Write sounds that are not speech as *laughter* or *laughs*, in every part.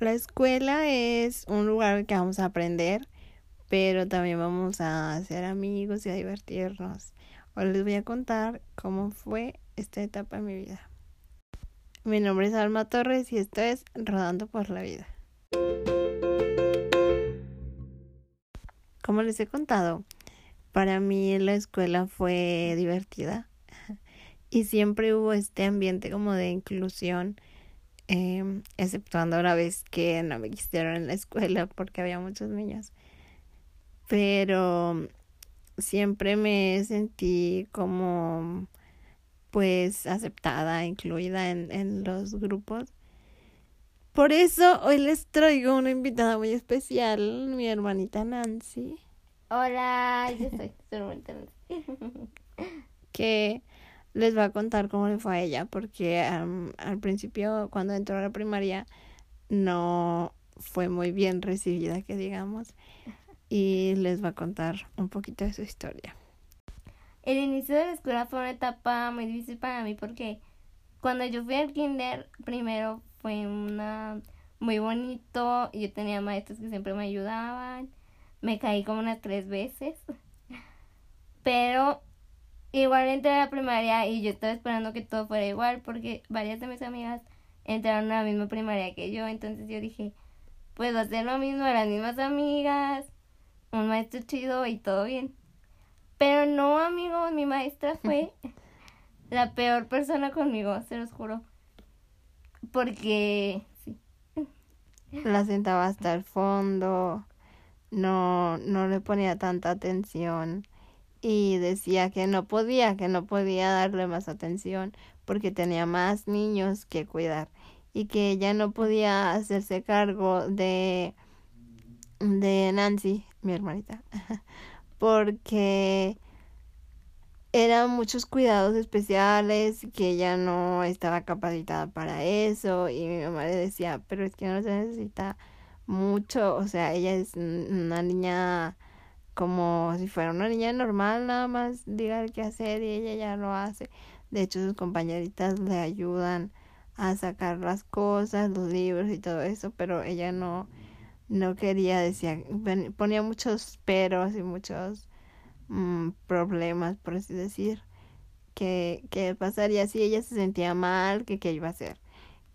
La escuela es un lugar que vamos a aprender, pero también vamos a hacer amigos y a divertirnos. Hoy les voy a contar cómo fue esta etapa en mi vida. Mi nombre es Alma Torres y esto es Rodando por la Vida. Como les he contado, para mí la escuela fue divertida *laughs* y siempre hubo este ambiente como de inclusión, eh, exceptuando una vez que no me quisieron en la escuela porque había muchos niños. Pero siempre me sentí como pues aceptada, incluida en, en los grupos. Por eso hoy les traigo una invitada muy especial, mi hermanita Nancy. Hola, yo soy su hermanita Nancy. *laughs* que les va a contar cómo le fue a ella, porque al principio, cuando entró a la primaria, no fue muy bien recibida, que digamos, y les va a contar un poquito de su historia. El inicio de la escuela fue una etapa muy difícil para mí porque cuando yo fui al kinder, primero fue una muy bonito, yo tenía maestros que siempre me ayudaban, me caí como unas tres veces, *laughs* pero igual entré a la primaria y yo estaba esperando que todo fuera igual porque varias de mis amigas entraron a la misma primaria que yo, entonces yo dije, pues hacer lo mismo a las mismas amigas, un maestro chido y todo bien. Pero no, amigos, mi maestra fue *laughs* la peor persona conmigo, se los juro. Porque, sí. La sentaba hasta el fondo, no, no le ponía tanta atención y decía que no podía, que no podía darle más atención porque tenía más niños que cuidar y que ella no podía hacerse cargo de de Nancy, mi hermanita, *laughs* porque eran muchos cuidados especiales que ella no estaba capacitada para eso y mi mamá le decía, pero es que no se necesita mucho, o sea, ella es una niña como si fuera una niña normal, nada más diga qué hacer y ella ya lo hace. De hecho, sus compañeritas le ayudan a sacar las cosas, los libros y todo eso, pero ella no no quería, decía, ponía muchos peros y muchos mm, problemas, por así decir, que, que pasaría si ella se sentía mal, que qué iba a hacer,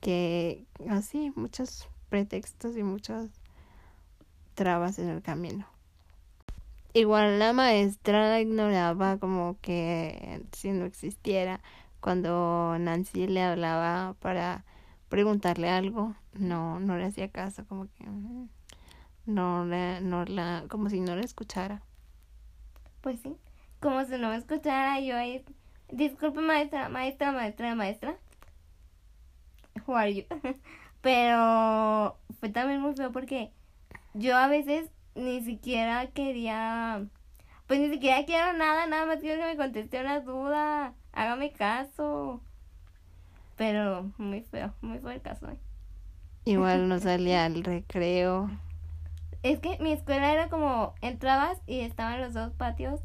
que así, muchos pretextos y muchas trabas en el camino. Igual la maestra la ignoraba como que si no existiera. Cuando Nancy le hablaba para preguntarle algo, no, no le hacía caso, como que no le, no la, como si no la escuchara. Pues sí, como si no me escuchara yo ahí, disculpe maestra, maestra, maestra, maestra, who are you? *laughs* Pero fue también muy feo porque yo a veces ni siquiera quería, pues ni siquiera quiero nada, nada más quiero que me conteste una duda, hágame caso. Pero muy feo, muy feo el caso. ¿eh? Igual no *laughs* salía al recreo. Es que mi escuela era como, entrabas y estaban los dos patios,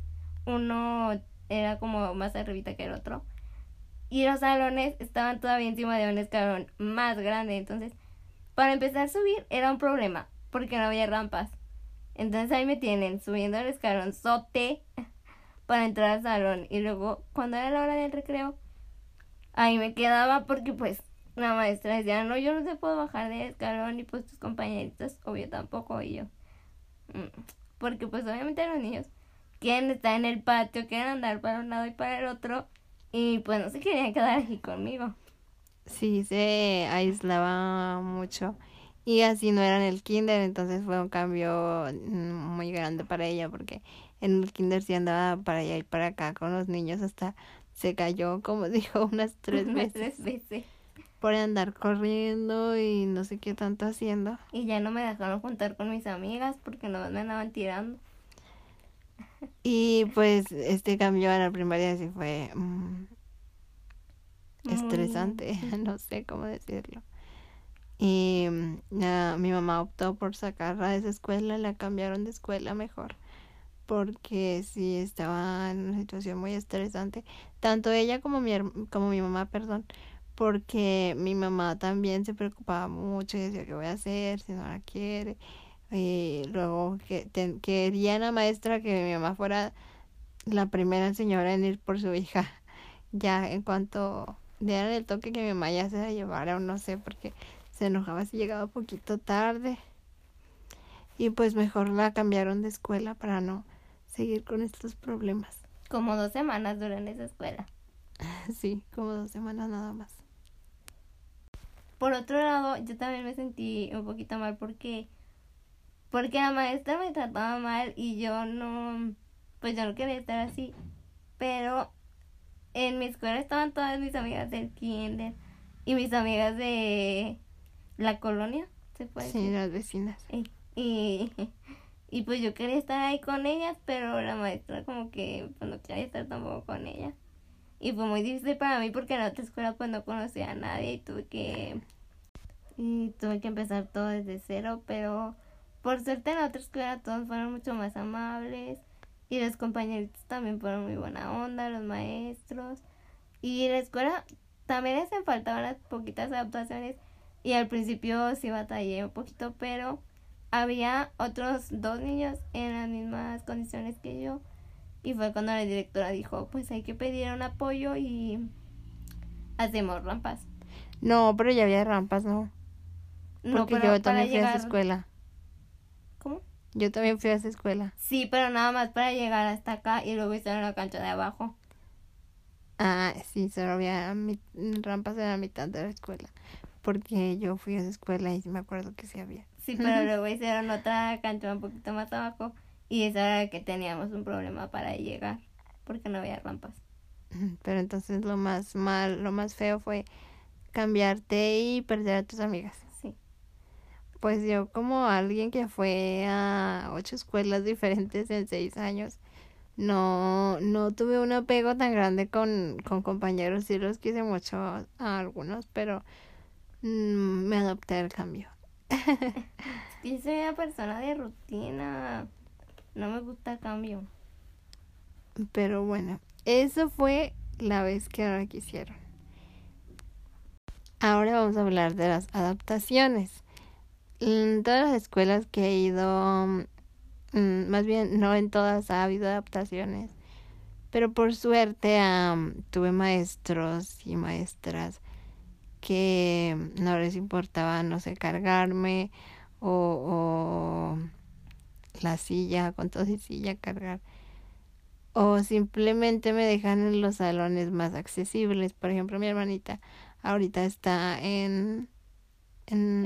uno era como más arribita que el otro. Y los salones estaban todavía encima de un escalón más grande. Entonces, para empezar a subir era un problema, porque no había rampas. Entonces ahí me tienen subiendo el escalón sote *laughs* para entrar al salón. Y luego, cuando era la hora del recreo, ahí me quedaba porque pues la maestra decía, no, yo no te puedo bajar del escalón y pues tus compañeritos, obvio tampoco, y yo. Mm, porque pues obviamente los niños quieren estar en el patio, quieren andar para un lado y para el otro, y pues no se querían quedar aquí conmigo. Sí, se aislaba mucho. Y así no era en el kinder, entonces fue un cambio mm, muy grande para ella, porque en el kinder sí andaba para allá y para acá con los niños hasta se cayó, como *laughs* dijo, unas tres veces. tres veces por andar corriendo y no sé qué tanto haciendo. Y ya no me dejaron juntar con mis amigas porque no me andaban tirando. Y pues este cambio a la primaria sí fue mm, estresante, *laughs* no sé cómo decirlo. Y mm, mi mamá optó por sacarla de esa escuela, la cambiaron de escuela mejor porque sí estaba en una situación muy estresante, tanto ella como mi como mi mamá, perdón, porque mi mamá también se preocupaba mucho y decía, ¿qué voy a hacer si no la quiere? Y luego que quería la maestra que mi mamá fuera la primera señora en ir por su hija. *laughs* Ya en cuanto dieran el toque que mi mamá ya se la llevara o no sé, porque se enojaba si llegaba un poquito tarde. Y pues mejor la cambiaron de escuela para no seguir con estos problemas. Como dos semanas duran esa escuela. *laughs* Sí, como dos semanas nada más. Por otro lado, yo también me sentí un poquito mal porque porque la maestra me trataba mal y yo no pues yo no quería estar así. Pero en mi escuela estaban todas mis amigas del kinder y mis amigas de la colonia, se puede Sí, las vecinas. Y, *laughs* y, pues yo quería estar ahí con ellas, pero la maestra como que pues no quería estar tampoco con ellas. Y fue muy difícil para mí porque en la otra escuela pues no conocía a nadie y tuve que y tuve que empezar todo desde cero, pero por suerte en la otra escuela todos fueron mucho más amables y los compañeritos también fueron muy buena onda, los maestros. Y la escuela también les faltaban las poquitas adaptaciones. Y al principio sí batallé un poquito, pero había otros dos niños en las mismas condiciones que yo. Y fue cuando la directora dijo, pues hay que pedir un apoyo y hacemos rampas. No, pero ya había rampas, ¿no? Porque no, yo también fui a esa escuela. ¿Cómo? Yo también fui a esa escuela. Sí, pero nada más para llegar hasta acá y luego estar en la cancha de abajo. Ah, sí, solo había rampas en la mitad de la escuela. Porque yo fui a esa escuela y me acuerdo que sí había. Sí, pero luego hicieron otra cancha un poquito más abajo y esa era que teníamos un problema para llegar porque no había rampas. Pero entonces lo más mal, lo más feo fue cambiarte y perder a tus amigas. Pues yo como alguien que fue a ocho escuelas diferentes en seis años, no, no tuve un apego tan grande con, con compañeros, sí los quise mucho a, algunos, pero me adopté al cambio. *laughs* Yo soy una persona de rutina, no me gusta el cambio. Pero bueno, eso fue la vez que ahora quisieron. Ahora vamos a hablar de las adaptaciones en todas las escuelas que he ido, mm, más bien no en todas ha habido adaptaciones, pero por suerte tuve maestros y maestras que no les importaba, no sé, cargarme o, o la silla, con todo y silla cargar. O simplemente me dejan en los salones más accesibles. Por ejemplo, mi hermanita ahorita está en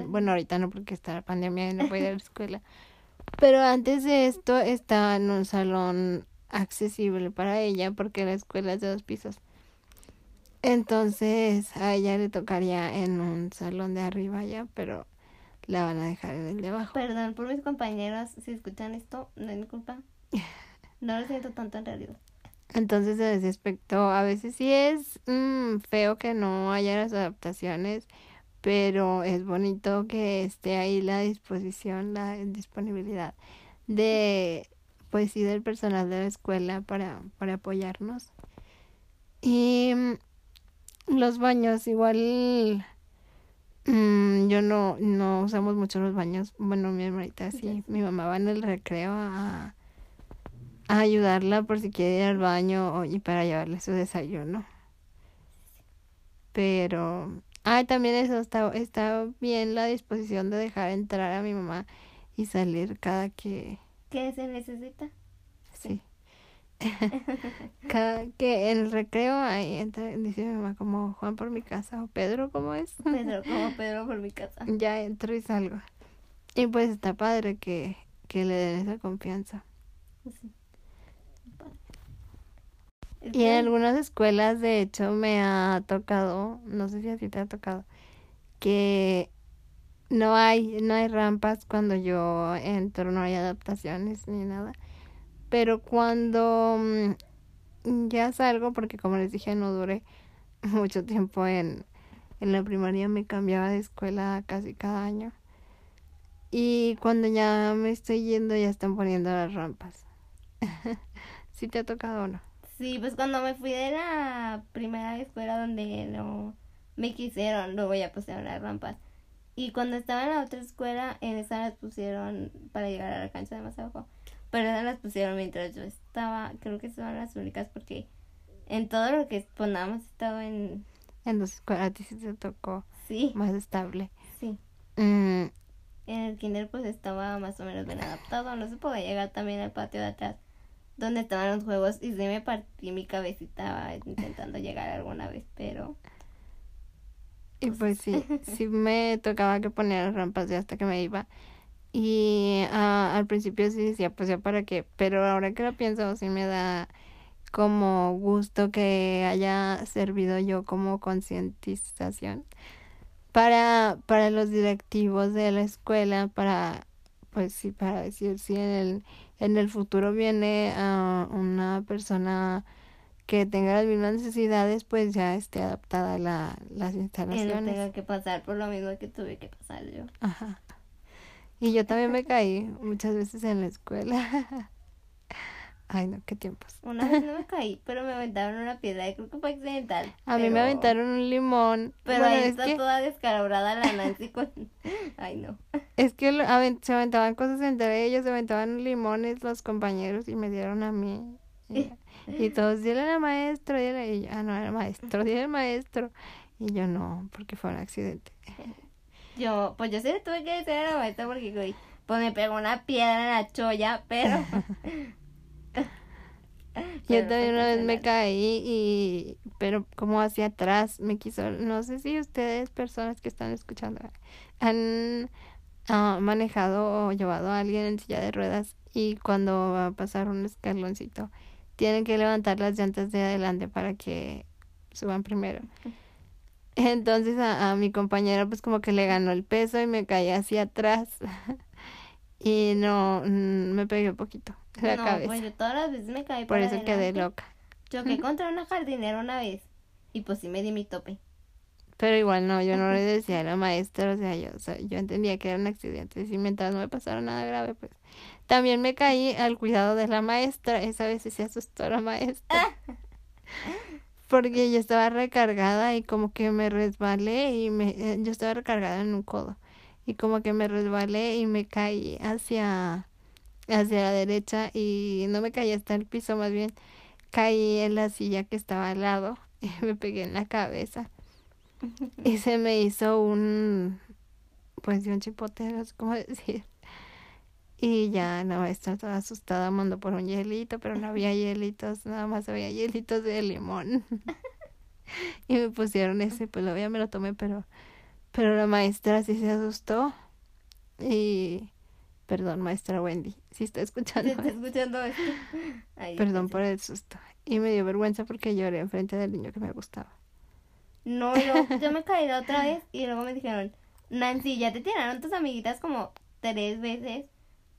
bueno, ahorita no porque está la pandemia y no puede ir a la escuela. Pero antes de esto estaba en un salón accesible para ella porque la escuela es de dos pisos. Entonces a ella le tocaría en un salón de arriba ya, pero la van a dejar en el de abajo. Perdón por mis compañeros, si escuchan esto, no es mi culpa. *laughs* No lo siento tanto en realidad. Entonces, en ese aspecto, a veces sí es mm, feo que no haya las adaptaciones pero es bonito que esté ahí la disposición, la disponibilidad de pues sí del personal de la escuela para, para apoyarnos. Y mm, los baños igual mm, yo no, no usamos mucho los baños. Bueno, mi hermanita sí, mi mamá va en el recreo a, a ayudarla por si quiere ir al baño y para llevarle su desayuno. Pero Ah, también eso está, está bien la disposición de dejar entrar a mi mamá y salir cada que... ¿Qué se necesita? Sí. *laughs* cada que en el recreo ahí entra, dice mi mamá como Juan por mi casa o Pedro, ¿cómo es? Pedro, *laughs* como Pedro por mi casa. ya entro y salgo. Y pues está padre que, que le den esa confianza. Sí. Y en algunas escuelas, de hecho, me ha tocado, no sé si a ti te ha tocado, que no hay, no hay rampas cuando yo entro, no hay adaptaciones ni nada. Pero cuando mm, ya salgo, porque como les dije, no duré *laughs* mucho tiempo en, en la primaria, me cambiaba de escuela casi cada año. Y cuando ya me estoy yendo, ya están poniendo las rampas. *laughs* ¿Sí te ha tocado o no? Sí, pues cuando me fui de la primera escuela donde me quisieron, luego ya pusieron las rampas. Y cuando estaba en la otra escuela, en esa las pusieron para llegar a la cancha de más abajo. Pero esas las pusieron mientras yo estaba, creo que son las únicas porque en todo lo que he estado en... En dos escuelas sí te tocó Sí, más estable. sí. Mm, En el kinder pues estaba más o menos bien adaptado, no se podía llegar también al patio de atrás donde estaban los juegos y sí me partí mi cabecita intentando llegar alguna vez, pero y pues sí, *laughs* sí me tocaba que poner las rampas ya hasta que me iba. Y ah, al principio sí decía, pues ya para qué, pero ahora que lo pienso, sí me da como gusto que haya servido yo como concientización para, para los directivos de la escuela, para, pues sí, para decir si en el, en el futuro viene a una persona que tenga las mismas necesidades, pues ya esté adaptada a la, las que no instalaciones. tenga que pasar por lo mismo que tuve que pasar yo. Ajá. Y yo también me caí muchas veces en la escuela. *laughs* Ay, no, qué tiempos. Una vez no me *laughs* caí, pero me aventaron una piedra y creo que fue accidental. A mí me pero- aventaron un limón. Pero Bueno, ahí es está que, toda descalabrada la Nancy con... *laughs* Ay, no. es que lo- aven- se aventaban cosas entre ellos, se aventaban limones los compañeros y me dieron a mí. Y, y todos, dile al maestro, dile. Y yo, ah, no, era maestro, dile al maestro. Y yo, no, porque fue un accidente. Yo, pues yo sí le tuve que decir a la maestra porque, güey, pues me pegó una piedra en la cholla, pero... *laughs* Yo también una vez me caí y pero como hacia atrás me quiso, no sé si ustedes personas que están escuchando han ah, manejado o llevado a alguien en silla de ruedas y cuando va a pasar un escaloncito tienen que levantar las llantas de adelante para que suban primero. Entonces a, a mi compañera pues como que le ganó el peso y me caí hacia atrás *laughs* y no mm, me pegué un poquito la no, cabeza. pues yo todas las veces me caí Por para eso quedé loca. Choqué contra una jardinera una vez y pues sí me di mi tope. Pero igual no, yo no le *laughs* decía a la maestra, o sea, yo, o sea, yo entendía que era un accidente, y mientras no me pasara nada grave, pues. También me caí al cuidado de la maestra, esa vez sí se asustó la maestra. *laughs* Porque yo estaba recargada y como que me resbalé y me, eh, yo estaba recargada en un codo. Y como que me resbalé y me caí hacia, hacia la derecha y no me caí hasta el piso, más bien caí en la silla que estaba al lado *laughs* y me pegué en la cabeza. *laughs* Y se me hizo un, pues un chipote, no sé cómo *laughs* decir. Y ya la maestra estaba asustada, mandó por un hielito, pero no había hielitos, nada más había hielitos de limón. *laughs* Y me pusieron ese, pues lo ya me lo tomé, pero, pero la maestra sí se asustó. Y, perdón, maestra Wendy, si está escuchando. ¿Se está escuchando esto? *laughs* Perdón por el susto. Y me dio vergüenza porque lloré enfrente del niño que me gustaba. No, y luego yo me caí la otra vez y luego me dijeron, Nancy, ya te tiraron tus amiguitas como tres veces.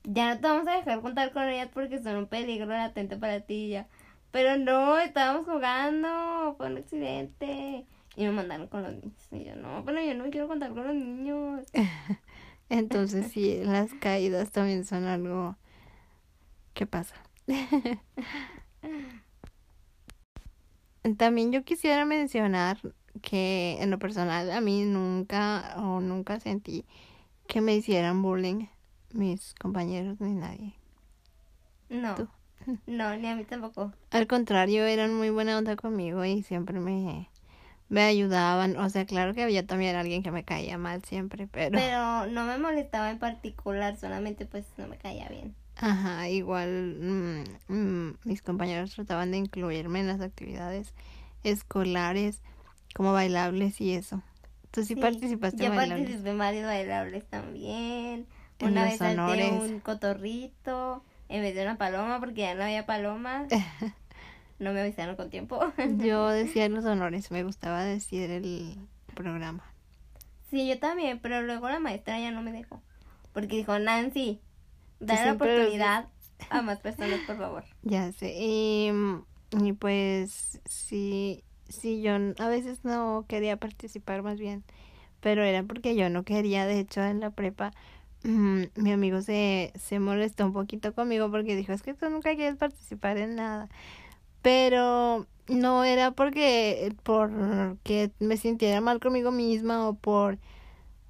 Ya no te vamos a dejar contar con ellas porque son un peligro latente para ti ya. Pero no, estábamos jugando, fue un accidente. Y me mandaron con los niños. Y yo, no, pero yo no quiero contar con los niños. *laughs* Entonces sí, las caídas también son algo que pasa. *laughs* También yo quisiera mencionar que en lo personal a mí nunca o nunca sentí que me hicieran bullying mis compañeros ni nadie. No, Tú. no, ni a mí tampoco. Al contrario, eran muy buena onda conmigo y siempre me, me ayudaban. O sea, claro que había también alguien que me caía mal siempre, pero... Pero no me molestaba en particular, solamente pues no me caía bien. Ajá, igual mm, mm, mis compañeros trataban de incluirme en las actividades escolares, como bailables y eso. ¿Tú sí, Sí, participaste Yo en bailables? participé en varios bailables también. En Una vez salté un cotorrito en vez de una paloma porque ya no había palomas. *laughs* No me avisaron con tiempo. Yo *laughs* decía los honores, me gustaba decir el programa. Sí, yo también, pero luego la maestra ya no me dejó. Porque dijo, Nancy, dale la oportunidad a más *laughs* personas, por favor. Ya sé, y, y pues sí, sí, yo a veces no quería participar más bien, pero era porque yo no quería, de hecho en la prepa mm, mi amigo se, se molestó un poquito conmigo porque dijo, es que tú nunca quieres participar en nada, pero no era porque porque me sintiera mal conmigo misma o por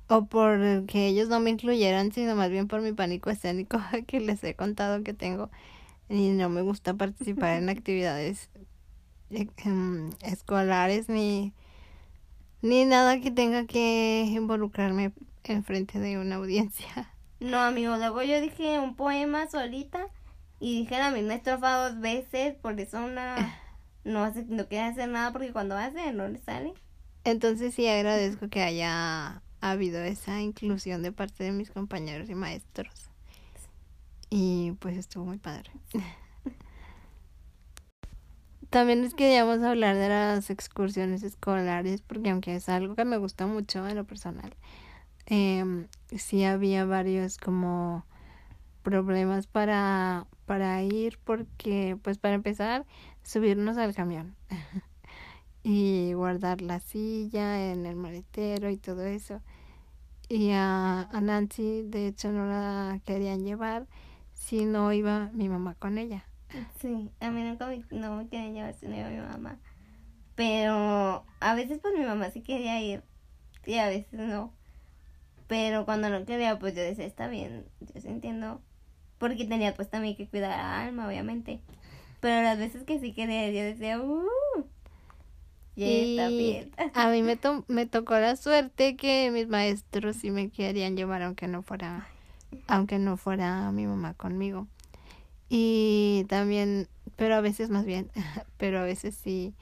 o por que ellos no me incluyeran, sino más bien por mi pánico escénico *laughs* que les he contado que tengo. Y no me gusta participar en *laughs* actividades eh, em, escolares ni ni nada que tenga que involucrarme en frente de una audiencia. *laughs* No, amigo, luego yo dije un poema solita y dije la misma estrofa dos veces, por eso una *laughs* no hace, no quiere hacer nada porque cuando hace no le sale. Entonces sí agradezco que haya habido esa inclusión de parte de mis compañeros y maestros. Y pues estuvo muy padre. *laughs* También les queríamos hablar de las excursiones escolares, porque aunque es algo que me gusta mucho en lo personal, eh, sí había varios como problemas para, para ir, porque pues para empezar, subirnos al camión *laughs* y guardar la silla en el maletero y todo eso. Y a, a Nancy, de hecho, no la querían llevar si no iba mi mamá con ella. Sí, a mí nunca me, no me querían llevar si no iba mi mamá. Pero a veces pues mi mamá sí quería ir y a veces no. Pero cuando no quería pues yo decía, está bien, yo sí entiendo. Porque tenía pues también que cuidar a Alma, obviamente. Pero las veces que sí quería, yo decía, uh, ya está bien. A mí me, *laughs* to me tocó la suerte que mis maestros sí me querían llevar aunque no fuera, aunque no fuera mi mamá conmigo. Y también, pero a veces más bien, *laughs* pero a veces sí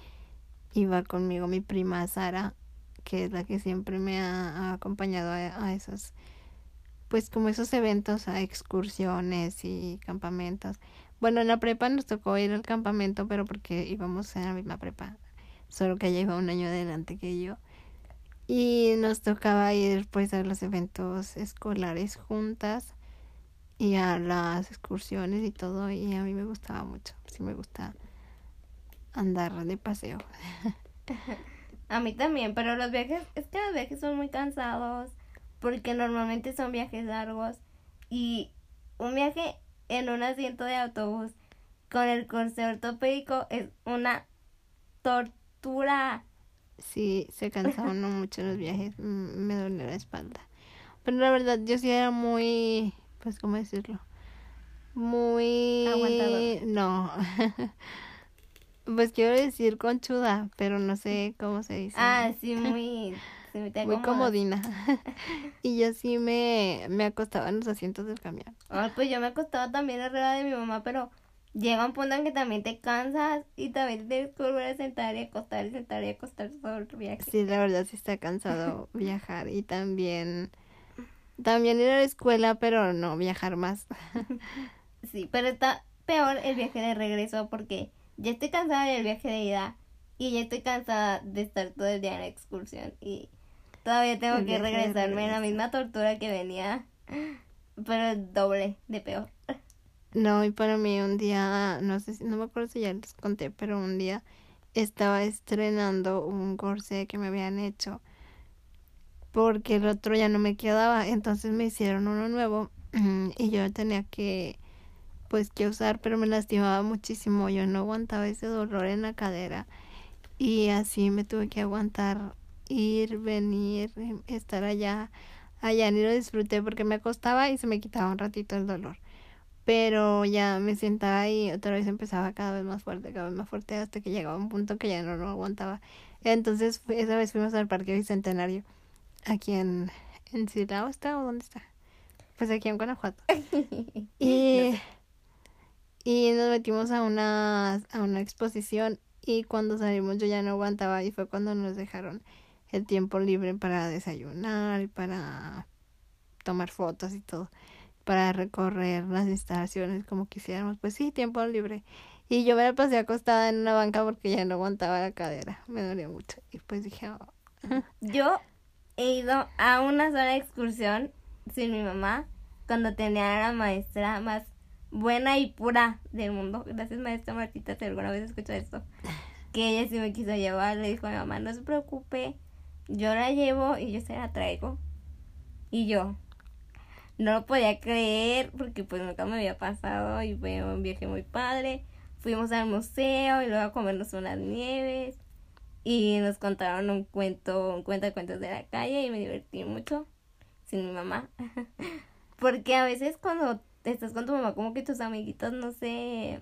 iba conmigo mi prima Sara, que es la que siempre me ha, acompañado a, esos, pues como esos eventos, a excursiones y campamentos. Bueno, en la prepa nos tocó ir al campamento, pero porque íbamos en la misma prepa, solo que ella iba un año adelante que yo. Y nos tocaba ir pues a los eventos escolares juntas y a las excursiones y todo y a mí me gustaba mucho, sí me gusta andar de paseo. *laughs* a mí también, pero los viajes, es que los viajes son muy cansados porque normalmente son viajes largos y un viaje en un asiento de autobús con el corsé ortopédico es una tortura. Sí, se cansa uno mucho los viajes, me duele la espalda. Pero la verdad, yo sí era muy pues, ¿cómo decirlo? Muy... Aguantador. No. *laughs* pues quiero decir conchuda, pero no sé cómo se dice. Ah, sí, *laughs* muy... muy comodina. *laughs* *laughs* y yo sí me, me acostaba en los asientos del camión. Ah, pues yo me acostaba también arriba de mi mamá, pero llega un punto en que también te cansas y también te tienes que volver a sentar y acostar y sentar y acostar todo el viaje. Sí, la verdad sí está cansado viajar y también también ir a la escuela, pero no viajar más. sí, pero está peor el viaje de regreso porque ya estoy cansada del viaje de ida y ya estoy cansada de estar todo el día en la excursión y todavía tengo que regresarme en la misma tortura que venía, pero doble de peor. No, y para mí un día, no sé si, no me acuerdo si ya les conté, pero un día estaba estrenando un corsé que me habían hecho porque el otro ya no me quedaba, entonces me hicieron uno nuevo *clears throat* y yo tenía que pues que usar, pero me lastimaba muchísimo, yo no aguantaba ese dolor en la cadera y así me tuve que aguantar ir, venir, estar allá, allá ni lo disfruté porque me acostaba y se me quitaba un ratito el dolor. Pero ya me sentaba y otra vez empezaba cada vez más fuerte, cada vez más fuerte hasta que llegaba un punto que ya no lo aguantaba. Entonces esa vez fuimos al Parque Bicentenario aquí en, en Silao está o dónde está. Pues aquí en Guanajuato. *laughs* y, y nos metimos a una, a una exposición y cuando salimos yo ya no aguantaba y fue cuando nos dejaron el tiempo libre para desayunar para tomar fotos y todo, para recorrer las instalaciones como quisiéramos. Pues sí, tiempo libre. Y yo me la pasé acostada en una banca porque ya no aguantaba la cadera, me dolía mucho. Y pues dije, oh". yo he ido a una sola excursión sin mi mamá cuando tenía la maestra más buena y pura del mundo. Gracias, maestra Martita, si alguna vez escuchó esto. Que ella sí me quiso llevar, le dijo a mi mamá, no se preocupe, yo la llevo y yo se la traigo. Y yo no lo podía creer porque pues nunca me había pasado y fue un viaje muy padre. fuimos al museo y luego a comernos unas nieves y nos contaron un cuento, un cuento de cuentos de la calle y me divertí mucho sin mi mamá. *laughs* Porque a veces cuando estás con tu mamá como que tus amiguitos no se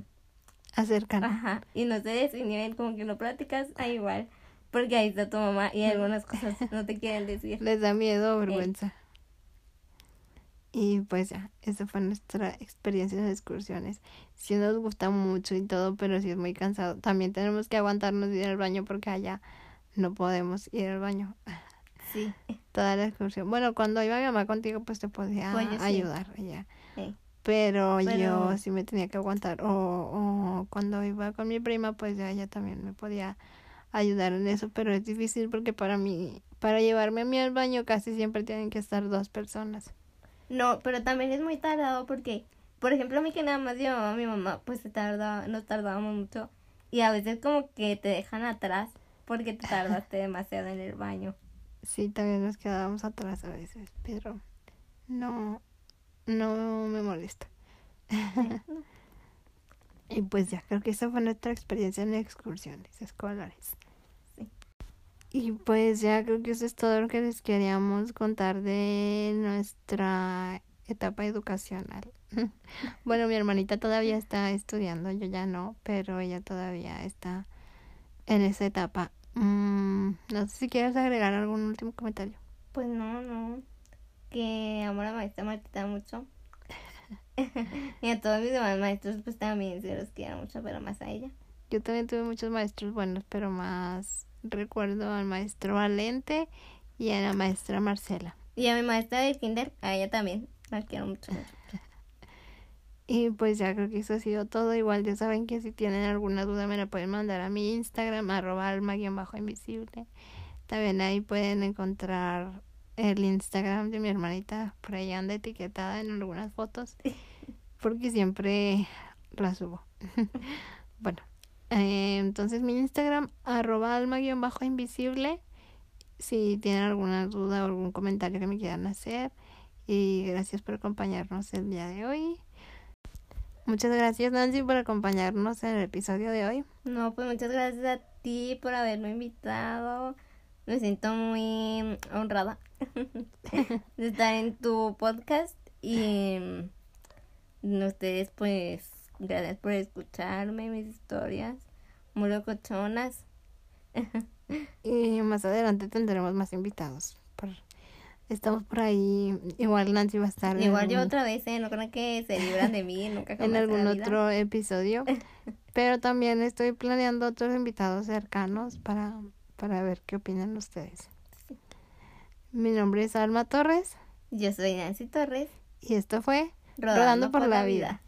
acercan. Ajá, y no se desinhiben, como que no platicas a igual. Porque ahí está tu mamá y algunas cosas no te quieren decir. Les da miedo o vergüenza. Y pues ya, esa fue nuestra experiencia en las excursiones. Sí nos gusta mucho y todo, pero sí es muy cansado. También tenemos que aguantarnos ir al baño porque allá no podemos ir al baño. Sí. Toda la excursión. Bueno, cuando iba mi mamá contigo, pues te podía Pues sí. ayudar ella. Sí. Pero, yo sí me tenía que aguantar. O, o cuando iba con mi prima, pues ya ella también me podía ayudar en eso. Pero es difícil porque para mí, para llevarme a mí al baño, casi siempre tienen que estar dos personas. No, pero también es muy tardado porque, por ejemplo, a mí que nada más llevaba a mi mamá, pues se tarda, nos tardábamos mucho. Y a veces como que te dejan atrás porque te tardaste *laughs* demasiado en el baño. Sí, también nos quedábamos atrás a veces, pero no, no me molesta. *laughs* y pues ya, creo que esa fue nuestra experiencia en excursiones escolares. Sí. Y pues ya creo que eso es todo lo que les queríamos contar de nuestra etapa educacional. *laughs* bueno, mi hermanita todavía está estudiando, yo ya no, pero ella todavía está en esa etapa. Mm, no sé si quieres agregar algún último comentario. Pues no, no. Que amo a la maestra Martita mucho. y a todos mis demás maestros, pues también se los quiero mucho, pero más a ella. Yo también tuve muchos maestros buenos, pero más recuerdo al maestro Valente y a la maestra Marcela. Y a mi maestra del kinder, a ella también. La quiero mucho. mucho. Y pues ya creo que eso ha sido todo. Igual ya saben que si tienen alguna duda me la pueden mandar a mi Instagram, arroba alma-invisible. También ahí pueden encontrar el Instagram de mi hermanita. Por ahí anda etiquetada en algunas fotos. Porque siempre la subo. *laughs* bueno, eh, entonces mi Instagram, arroba alma-invisible. Si tienen alguna duda o algún comentario que me quieran hacer. Y gracias por acompañarnos el día de hoy. Muchas gracias Nancy por acompañarnos en el episodio de hoy. No, pues muchas gracias a ti por haberme invitado. Me siento muy honrada *laughs* de estar en tu podcast y mm, ustedes pues gracias por escucharme mis historias muy locochonas. *laughs* Y más adelante tendremos más invitados. Por- Estamos por ahí. Igual Nancy va a estar Igual yo algún- otra vez, ¿eh? no creo que se libran de mí *laughs* nunca en algún otro episodio. Pero también estoy planeando otros invitados cercanos para, para ver qué opinan ustedes. Mi nombre es Alma Torres. Yo soy Nancy Torres. Y esto fue Rodando, por, la, vida.